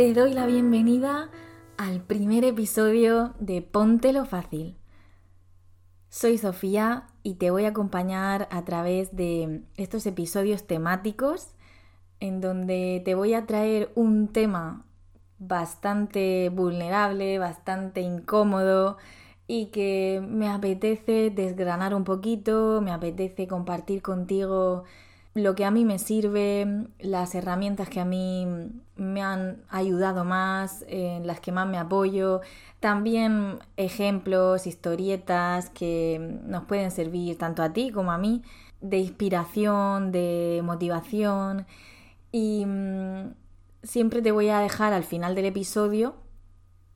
Te doy la bienvenida al primer episodio de Ponte lo Fácil. Soy Sofía y te voy a acompañar a través de estos episodios temáticos en donde te voy a traer un tema bastante vulnerable, bastante incómodo y que me apetece desgranar un poquito, me apetece compartir contigo lo que a mí me sirve, las herramientas que a mí me han ayudado más, en las que más me apoyo, también ejemplos, historietas que nos pueden servir tanto a ti como a mí de inspiración, de motivación y mm, siempre te voy a dejar al final del episodio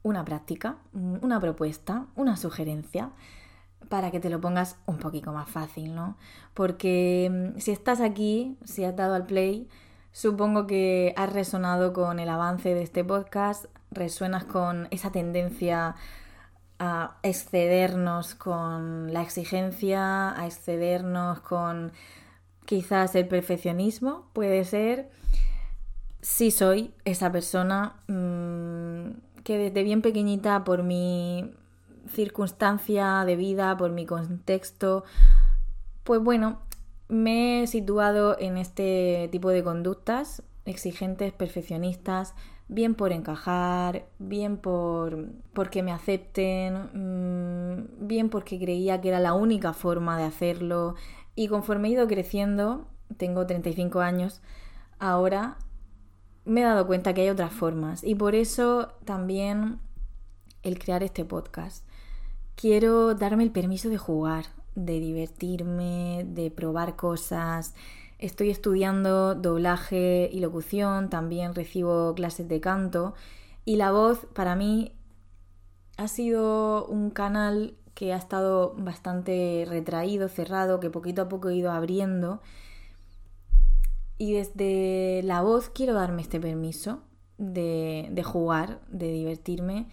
una práctica, una propuesta, una sugerencia para que te lo pongas un poquito más fácil, ¿no? Porque mm, si estás aquí, si has dado al play, supongo que has resonado con el avance de este podcast, resuenas con esa tendencia a excedernos con la exigencia, a excedernos con quizás el perfeccionismo, puede ser. Sí soy esa persona mm, que desde bien pequeñita por mi circunstancia de vida, por mi contexto, pues bueno, me he situado en este tipo de conductas exigentes, perfeccionistas, bien por encajar, bien por porque me acepten, mm, bien porque creía que era la única forma de hacerlo. Y conforme he ido creciendo, tengo 35 años, ahora me he dado cuenta que hay otras formas. Y por eso también el crear este podcast. Quiero darme el permiso de jugar, de divertirme, de probar cosas. Estoy estudiando doblaje y locución, también recibo clases de canto y la voz para mí ha sido un canal que ha estado bastante retraído, cerrado, que poquito a poco he ido abriendo. Y desde la voz quiero darme este permiso de, de jugar, de divertirme.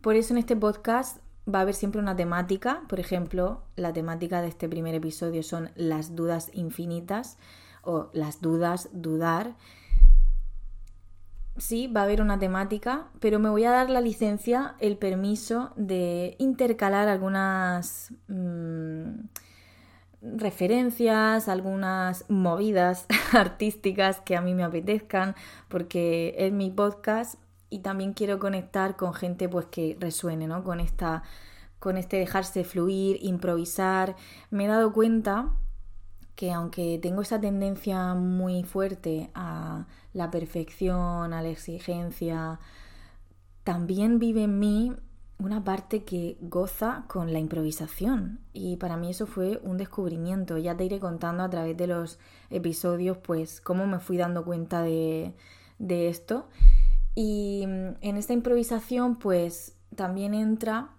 Por eso en este podcast va a haber siempre una temática. Por ejemplo, la temática de este primer episodio son las dudas infinitas o las dudas, dudar. Sí, va a haber una temática, pero me voy a dar la licencia, el permiso de intercalar algunas mm, referencias, algunas movidas artísticas que a mí me apetezcan, porque es mi podcast y también quiero conectar con gente pues que resuene, ¿no? Con esta con este dejarse fluir, improvisar. Me he dado cuenta que aunque tengo esa tendencia muy fuerte a la perfección, a la exigencia, también vive en mí una parte que goza con la improvisación y para mí eso fue un descubrimiento. Ya te iré contando a través de los episodios pues cómo me fui dando cuenta de, de esto y mm, en esta improvisación pues también entra,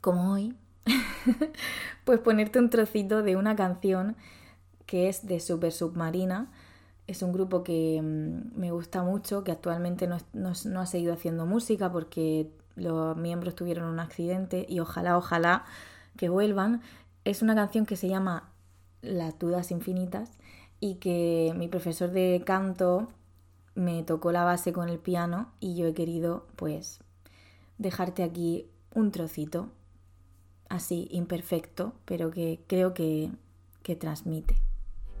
como hoy, pues ponerte un trocito de una canción que es de Super Submarina. Es un grupo que mm, me gusta mucho, que actualmente no, no, ha seguido haciendo música porque los miembros tuvieron un accidente y ojalá, ojalá que vuelvan. Es una canción que se llama Las dudas infinitas y que mi profesor de canto me tocó la base con el piano y yo he querido pues dejarte aquí un trocito así imperfecto, pero que creo que, que transmite.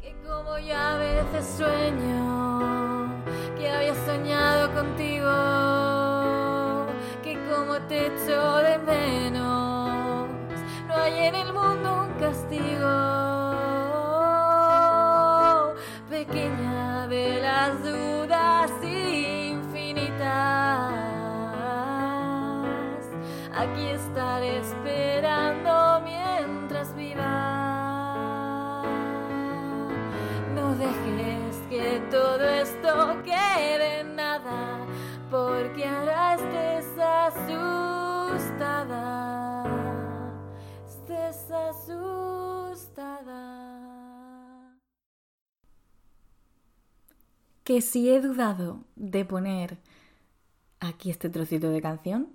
Que como ya a veces sueño, que había soñado contigo, que como te echo de menos, no hay en el mundo un castigo. Que si he dudado de poner aquí este trocito de canción,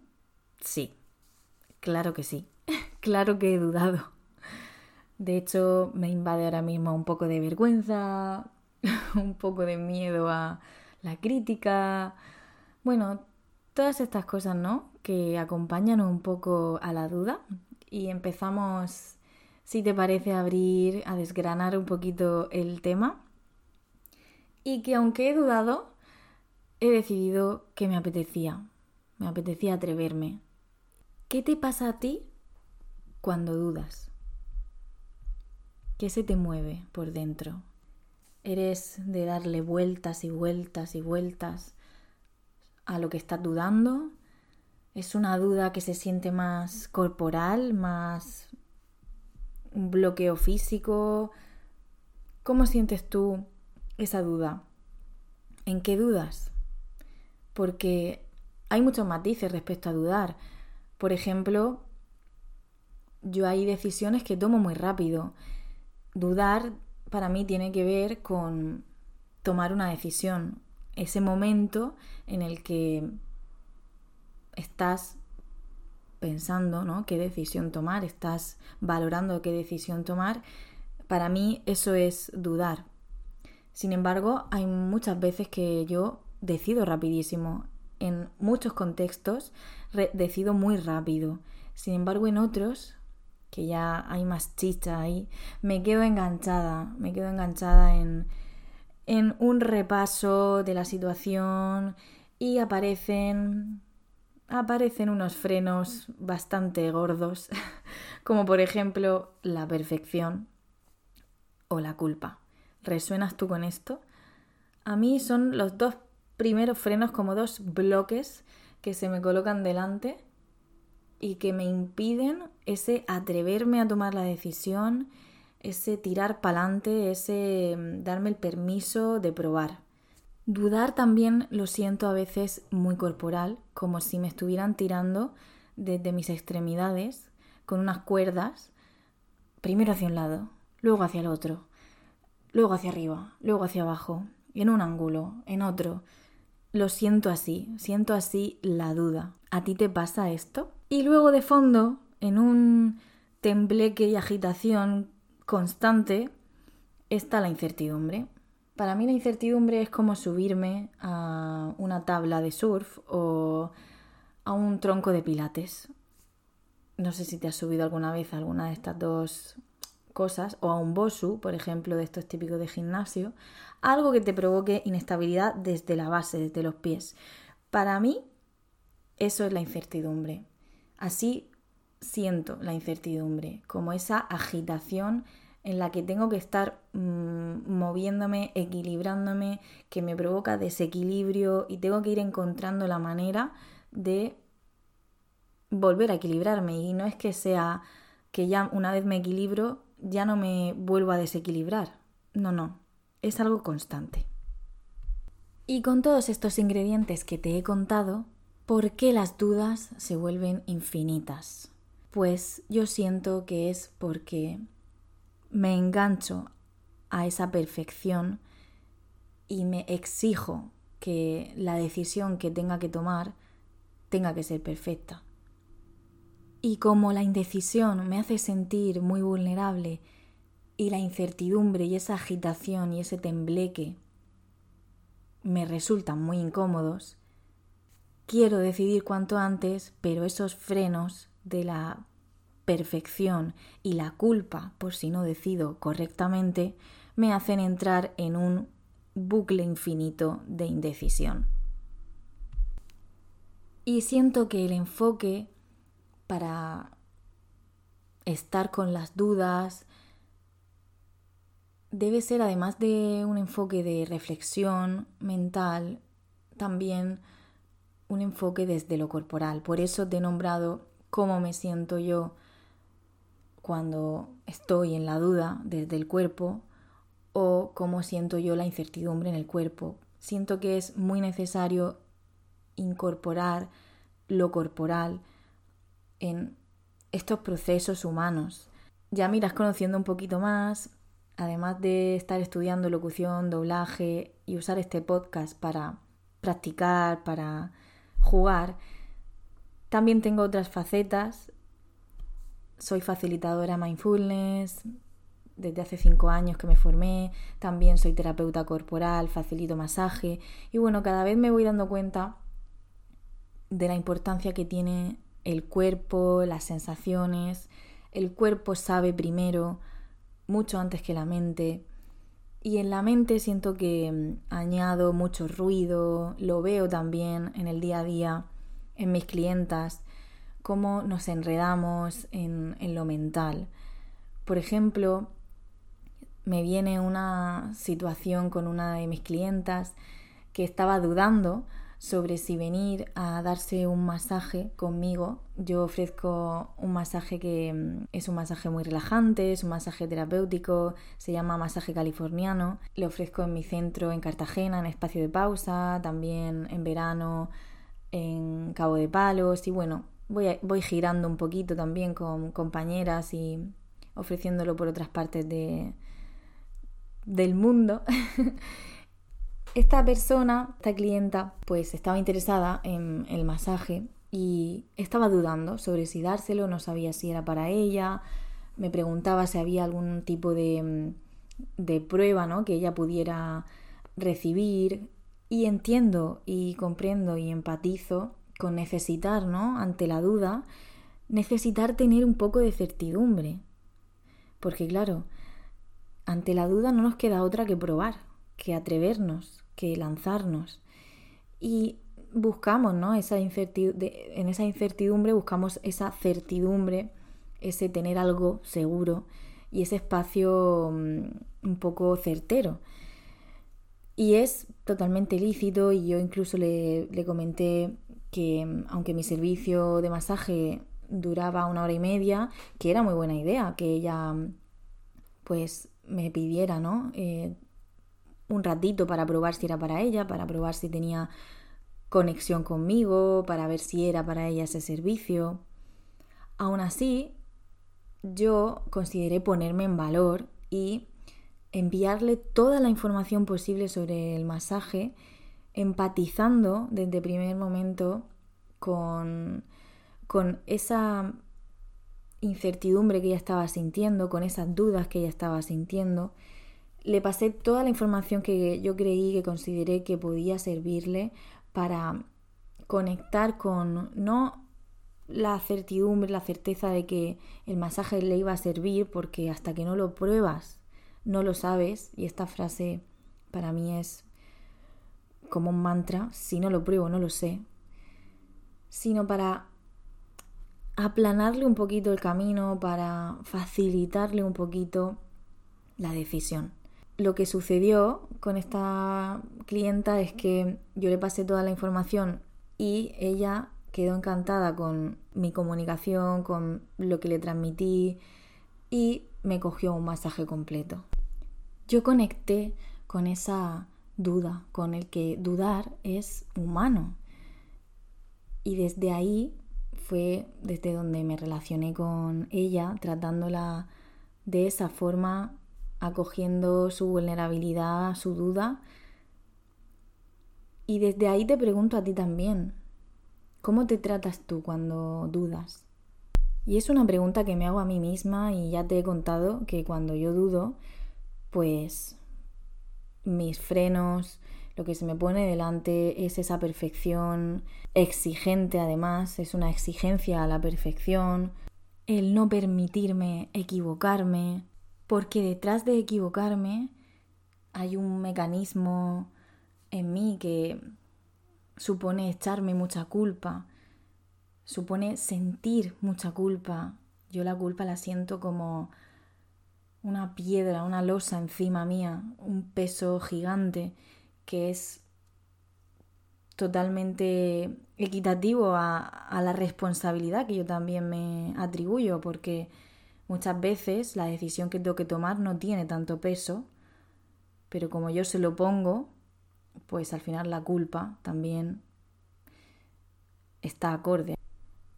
sí, claro que sí, claro que he dudado. De hecho, me invade ahora mismo un poco de vergüenza, un poco de miedo a la crítica, Bueno, todas estas cosas, ¿no? Que acompañan un poco a la duda y empezamos, si te parece, a abrir, a desgranar un poquito el tema. Y que aunque he dudado, he decidido que me apetecía, me apetecía atreverme. ¿Qué te pasa a ti cuando dudas? ¿Qué se te mueve por dentro? ¿Eres de darle vueltas y vueltas y vueltas a lo que estás dudando? ¿Es una duda que se siente más corporal, más un bloqueo físico? ¿Cómo sientes tú esa duda? ¿En qué dudas? Porque hay muchos matices respecto a dudar. Por ejemplo, yo hay decisiones que tomo muy rápido. Dudar para mí tiene que ver con tomar una decisión. Ese momento en el que estás pensando, ¿no? ¿Qué decisión tomar? Estás valorando qué decisión tomar. Para mí eso es dudar. Sin embargo, hay muchas veces que yo decido rapidísimo. En muchos contextos decido muy rápido. Sin embargo, en otros, que ya hay más chicha ahí, me quedo enganchada. Me quedo enganchada en, en un repaso de la situación y aparecen aparecen unos frenos bastante gordos, como por ejemplo la perfección o la culpa. ¿Resuenas tú con esto? A mí son los dos primeros frenos como dos bloques que se me colocan delante y que me impiden ese atreverme a tomar la decisión, ese tirar pa'lante, ese mm, darme el permiso de probar. Dudar también lo siento a veces muy corporal, como si me estuvieran tirando desde mis extremidades con unas cuerdas, primero hacia un lado, luego hacia el otro, luego hacia arriba, luego hacia abajo, en un ángulo, en otro. Lo siento así, siento así la duda. ¿A ti te pasa esto? Y luego de fondo, en un tembleque y agitación constante, está la incertidumbre. Para mí la incertidumbre es como subirme a una tabla de surf o a un tronco de pilates. No sé si te has subido alguna vez a alguna de estas dos cosas, o a un bosu, por ejemplo, de estos típicos de gimnasio, algo que te provoque inestabilidad desde la base, desde los pies. Para mí, eso es la incertidumbre. Así siento la incertidumbre, como esa agitación en la que tengo que estar mm, moviéndome, equilibrándome, que me provoca desequilibrio y tengo que ir encontrando la manera de volver a equilibrarme. Y no es que sea que ya una vez me equilibro, ya no me vuelvo a desequilibrar. No, no, es algo constante. Y con todos estos ingredientes que te he contado, ¿por qué las dudas se vuelven infinitas? Pues yo siento que es porque me engancho a esa perfección y me exijo que la decisión que tenga que tomar tenga que ser perfecta. Y como la indecisión me hace sentir muy vulnerable y la incertidumbre y esa agitación y ese tembleque me resultan muy incómodos, quiero decidir cuanto antes, pero esos frenos de la perfección y la culpa por si no decido correctamente me hacen entrar en un bucle infinito de indecisión. Y siento que el enfoque para estar con las dudas debe ser, además de un enfoque de reflexión mental, también un enfoque desde lo corporal. Por eso te he nombrado cómo me siento yo cuando estoy en la duda desde el cuerpo o cómo siento yo la incertidumbre en el cuerpo. Siento que es muy necesario incorporar lo corporal en estos procesos humanos. Ya miras conociendo un poquito más, además de estar estudiando locución, doblaje y usar este podcast para practicar, para jugar, también tengo otras facetas soy facilitadora mindfulness, desde hace cinco años que me formé, también soy terapeuta corporal, facilito masaje y bueno, cada vez me voy dando cuenta de la importancia que tiene el cuerpo, las sensaciones. El cuerpo sabe primero, mucho antes que la mente. Y en la mente siento que mm, añado mucho ruido, lo veo también en el día a día, en mis clientas, cómo nos enredamos en, en lo mental. Por ejemplo, me viene una situación con una de mis clientas que estaba dudando sobre si venir a darse un masaje conmigo. Yo ofrezco un masaje que mm, es un masaje muy relajante, es un masaje terapéutico, se llama masaje californiano. Lo ofrezco en mi centro en Cartagena, en espacio de pausa, también en verano en Cabo de Palos y bueno, voy, voy girando un poquito también con compañeras y ofreciéndolo por otras partes de, del mundo. Esta persona, esta clienta, pues estaba interesada en el masaje y estaba dudando sobre si dárselo, no sabía si era para ella, me preguntaba si había algún tipo de, de prueba ¿no? que ella pudiera recibir y entiendo y comprendo y empatizo con necesitar, ¿no? Ante la duda, necesitar tener un poco de certidumbre. Porque claro, ante la duda no nos queda otra que probar, que atrevernos, que lanzarnos. Y buscamos, ¿no? Esa incertidumbre, en esa incertidumbre buscamos esa certidumbre, ese tener algo seguro y ese espacio mm, un poco certero. Y es totalmente lícito y yo incluso le, le comenté que mm, aunque mi servicio de masaje duraba una hora y media, que era muy buena idea que ella mm, pues me pidiera, ¿no? Eh, un ratito para probar si era para ella, para probar si tenía conexión conmigo, para ver si era para ella ese servicio. Aún así, yo consideré ponerme en valor y enviarle toda la información posible sobre el masaje, empatizando desde primer momento con, con esa incertidumbre que ella estaba sintiendo, con esas dudas que ella estaba sintiendo le pasé toda la información que yo creí, que consideré que podía servirle para conectar con no la certidumbre, la certeza de que el masaje le iba a servir, porque hasta que no lo pruebas, no lo sabes, y esta frase para mí es como un mantra, si no lo pruebo no lo sé, sino para aplanarle un poquito el camino, para facilitarle un poquito la decisión lo que sucedió con esta clienta es que yo le pasé toda la información y ella quedó encantada con mi comunicación, con lo que le transmití y me cogió un masaje completo. Yo conecté con esa duda, con el que dudar es humano. Y desde ahí fue desde donde me relacioné con ella, tratándola de esa forma acogiendo su vulnerabilidad, su duda. Y desde ahí te pregunto a ti también, ¿cómo te tratas tú cuando dudas? Y es una pregunta que me hago a mí misma y ya te he contado que cuando yo dudo, pues mis frenos, lo que se me pone delante es esa perfección exigente además, es una exigencia a la perfección, el no permitirme equivocarme, porque detrás de equivocarme hay un mecanismo en mí que supone echarme mucha culpa, supone sentir mucha culpa. Yo la culpa la siento como una piedra, una losa encima mía, un peso gigante que es totalmente equitativo a, la responsabilidad que yo también me atribuyo, porque Muchas veces la decisión que tengo que tomar no tiene tanto peso, pero como yo se lo pongo, pues al final la culpa también está acorde.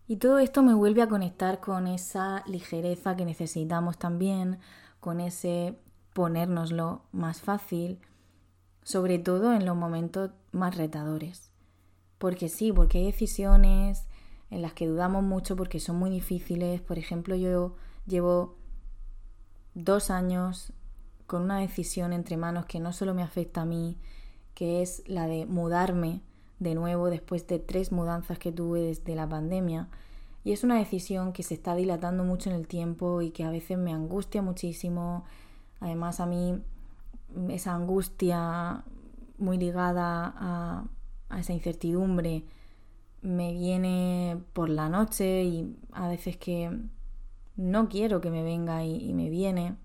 Y todo esto me vuelve a conectar con esa ligereza que necesitamos también, con ese ponérnoslo más fácil, sobre todo en los momentos más retadores. Porque sí, porque hay decisiones en las que dudamos mucho porque son muy difíciles. Por ejemplo, yo Llevo dos años con una decisión entre manos que no solo me afecta a mí, que es la de mudarme de nuevo después de tres mudanzas que tuve desde la pandemia. Y es una decisión que se está dilatando mucho en el tiempo y que a veces me angustia muchísimo. Además a mí esa angustia muy ligada a, esa incertidumbre me viene por la noche y a veces que no quiero que me venga y, y me viene.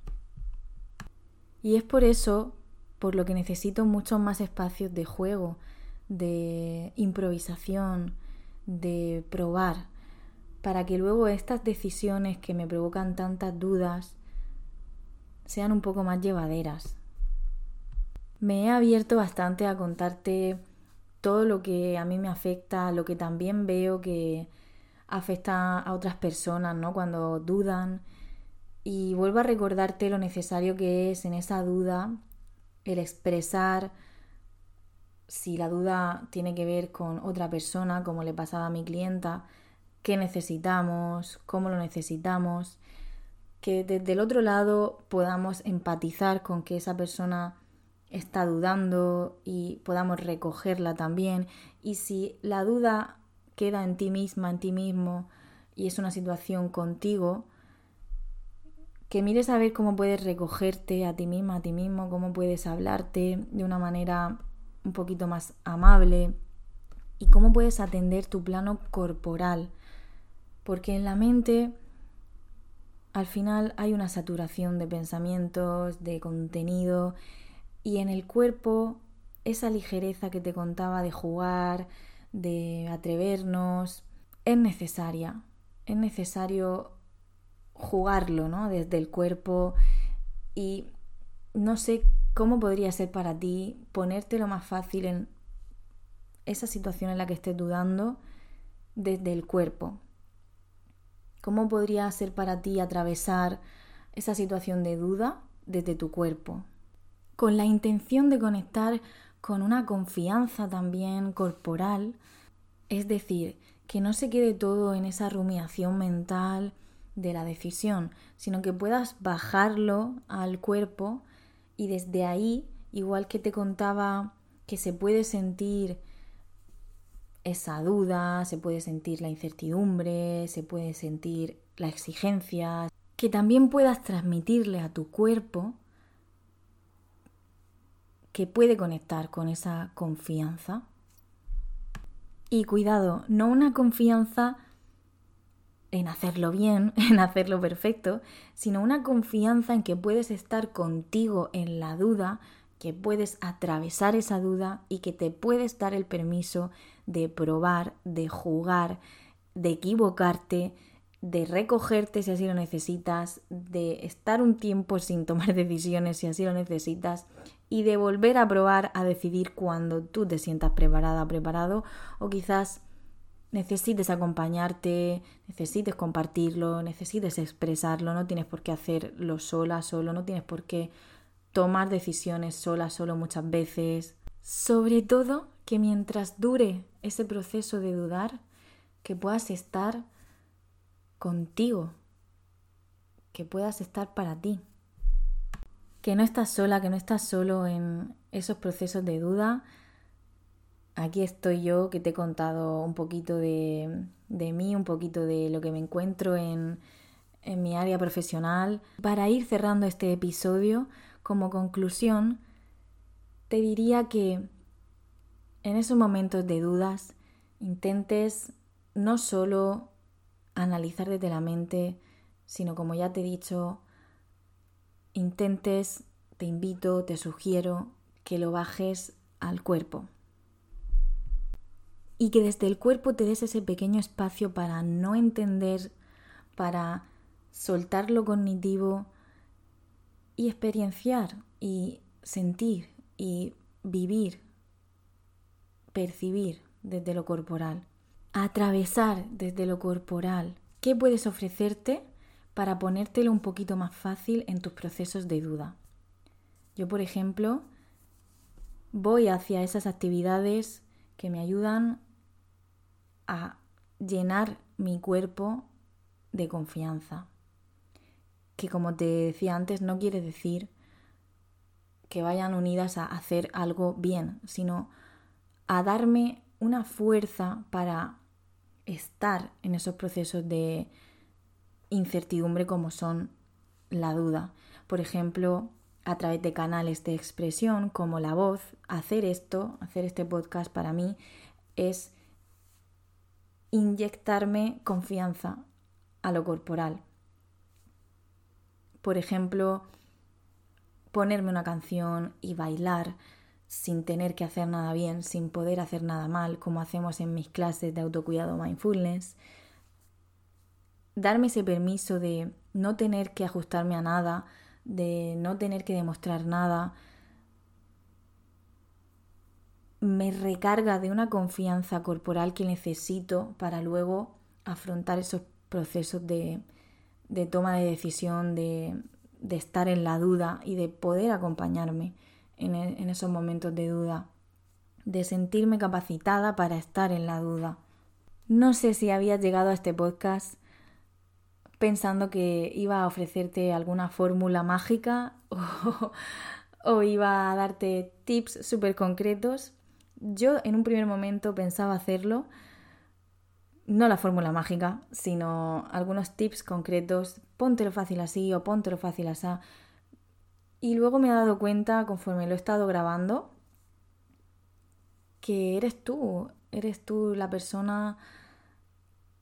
Y es por eso por lo que necesito muchos más espacios de juego, de improvisación, de probar, para que luego estas decisiones que me provocan tantas dudas sean un poco más llevaderas. Me he abierto bastante a contarte todo lo que a mí me afecta, lo que también veo que afecta a otras personas, ¿no? Cuando dudan. Y vuelvo a recordarte lo necesario que es en esa duda el expresar si la duda tiene que ver con otra persona, como le pasaba a mi clienta, qué necesitamos, cómo lo necesitamos, que desde el otro lado podamos empatizar con que esa persona está dudando y podamos recogerla también. Y si la duda queda en ti misma, en ti mismo, y es una situación contigo, que mires a ver cómo puedes recogerte a ti misma, a ti mismo, cómo puedes hablarte de una manera un poquito más amable y cómo puedes atender tu plano corporal. Porque en la mente al final hay una saturación de pensamientos, de contenido y en el cuerpo, esa ligereza que te contaba de jugar, de atrevernos, es necesaria. Es necesario jugarlo, ¿no? Desde el cuerpo y no sé cómo podría ser para ti ponértelo más fácil en esa situación en la que estés dudando desde el cuerpo. ¿Cómo podría ser para ti atravesar esa situación de duda desde tu cuerpo? con la intención de conectar con una confianza también corporal, es decir, que no se quede todo en esa rumiación mental de la decisión, sino que puedas bajarlo al cuerpo y desde ahí, igual que te contaba que se puede sentir esa duda, se puede sentir la incertidumbre, se puede sentir la exigencia, que también puedas transmitirle a tu cuerpo que puede conectar con esa confianza. Y cuidado, no una confianza en hacerlo bien, en hacerlo perfecto, sino una confianza en que puedes estar contigo en la duda, que puedes atravesar esa duda y que te puedes dar el permiso de probar, de jugar, de equivocarte, de recogerte si así lo necesitas, de estar un tiempo sin tomar decisiones si así lo necesitas y de volver a probar a decidir cuando tú te sientas preparada, preparado o quizás necesites acompañarte, necesites compartirlo, necesites expresarlo, no tienes por qué hacerlo sola, solo, no tienes por qué tomar decisiones sola, solo muchas veces. Sobre todo que mientras dure ese proceso de dudar, que puedas estar contigo, que puedas estar para ti que no estás sola, que no estás solo en esos procesos de duda. Aquí estoy yo que te he contado un poquito de, mí, un poquito de lo que me encuentro en, en mi área profesional. Para ir cerrando este episodio, como conclusión, te diría que en esos momentos de dudas intentes no solo analizar desde la mente, sino como ya te he dicho, intentes, te invito, te sugiero que lo bajes al cuerpo. Y que desde el cuerpo te des ese pequeño espacio para no entender, para soltar lo cognitivo y experienciar y sentir y vivir, percibir desde lo corporal, atravesar desde lo corporal. ¿Qué puedes ofrecerte para ponértelo un poquito más fácil en tus procesos de duda. Yo, por ejemplo, voy hacia esas actividades que me ayudan a llenar mi cuerpo de confianza. Que como te decía antes, no quiere decir que vayan unidas a hacer algo bien, sino a darme una fuerza para estar en esos procesos de incertidumbre como son la duda. Por ejemplo, a través de canales de expresión como la voz, hacer esto, hacer este podcast para mí es inyectarme confianza a lo corporal. Por ejemplo, ponerme una canción y bailar sin tener que hacer nada bien, sin poder hacer nada mal, como hacemos en mis clases de autocuidado mindfulness. Darme ese permiso de no tener que ajustarme a nada, de no tener que demostrar nada, me recarga de una confianza corporal que necesito para luego afrontar esos procesos de, toma de decisión, de, de estar en la duda y de poder acompañarme e, en, esos momentos de duda, de sentirme capacitada para estar en la duda. No sé si habías llegado a este podcast pensando que iba a ofrecerte alguna fórmula mágica o, iba a darte tips súper concretos. Yo en un primer momento pensaba hacerlo, no la fórmula mágica, sino algunos tips concretos, póntelo fácil así o póntelo fácil así, y luego me he dado cuenta, conforme lo he estado grabando, que eres tú, eres tú la persona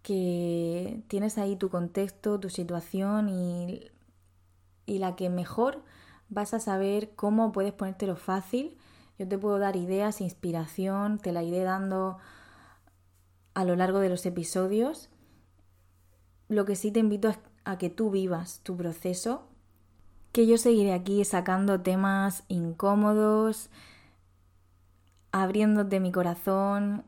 que tienes ahí tu contexto, tu situación y, y la que mejor vas a saber cómo puedes ponértelo fácil. Yo te puedo dar ideas, inspiración, te la iré dando a lo largo de los episodios. Lo que sí te invito es a que tú vivas tu proceso que yo seguiré aquí sacando temas incómodos, abriéndote mi corazón,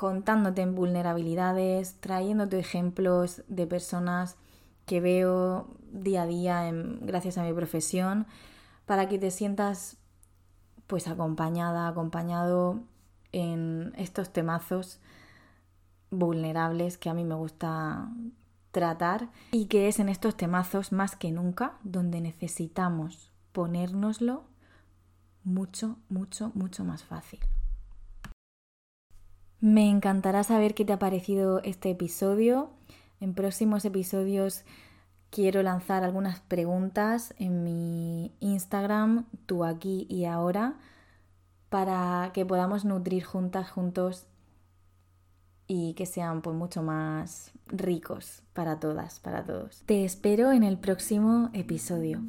contándote en vulnerabilidades, trayéndote ejemplos de personas que veo día a día gracias a mi profesión, para que te sientas pues acompañada, acompañado en estos temazos vulnerables que a mí me gusta tratar y que es en estos temazos más que nunca donde necesitamos ponérnoslo mucho, mucho, mucho más fácil. Me encantará saber qué te ha parecido este episodio. En próximos episodios quiero lanzar algunas preguntas en mi Instagram, tú aquí y ahora, para que podamos nutrir juntas, juntos y que sean pues mucho más ricos para todas, para todos. Te espero en el próximo episodio.